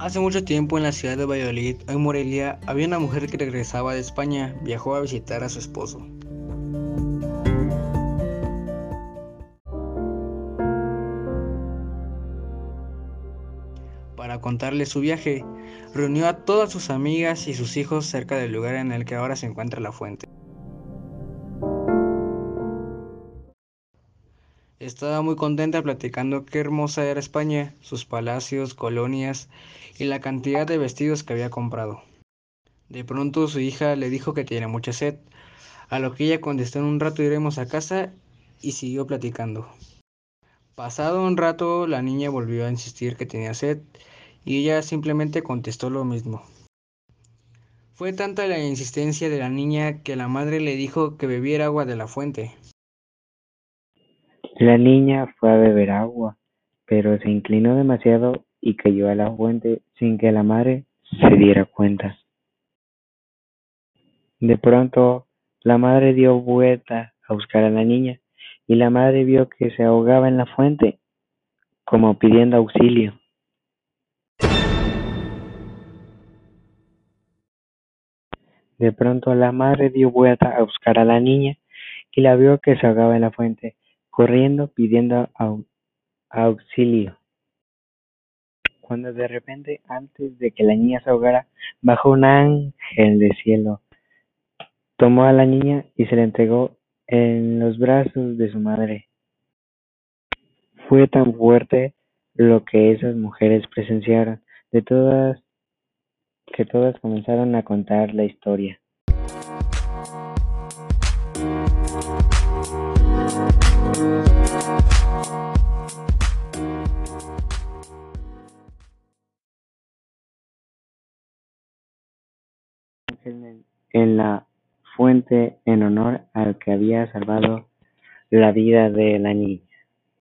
Hace mucho tiempo en la ciudad de Valladolid, en Morelia, había una mujer que regresaba de España, viajó a visitar a su esposo. Para contarle su viaje, reunió a todas sus amigas y sus hijos cerca del lugar en el que ahora se encuentra la fuente. Estaba muy contenta platicando qué hermosa era España, sus palacios, colonias y la cantidad de vestidos que había comprado. De pronto su hija le dijo que tiene mucha sed, a lo que ella contestó en un rato iremos a casa y siguió platicando. Pasado un rato la niña volvió a insistir que tenía sed y ella simplemente contestó lo mismo. Fue tanta la insistencia de la niña que la madre le dijo que bebiera agua de la fuente. La niña fue a beber agua, pero se inclinó demasiado y cayó a la fuente sin que la madre se diera cuenta. De pronto, la madre dio vuelta a buscar a la niña y la madre vio que se ahogaba en la fuente, como pidiendo auxilio. De pronto la madre dio vuelta a buscar a la niña y la vio que se ahogaba en la fuente, corriendo pidiendo auxilio, cuando de repente, antes de que la niña se ahogara, bajó un ángel del cielo, tomó a la niña y se la entregó en los brazos de su madre. Fue tan fuerte lo que esas mujeres presenciaron, de todas que todas comenzaron a contar la historia. En la fuente en honor al que había salvado la vida de la niña.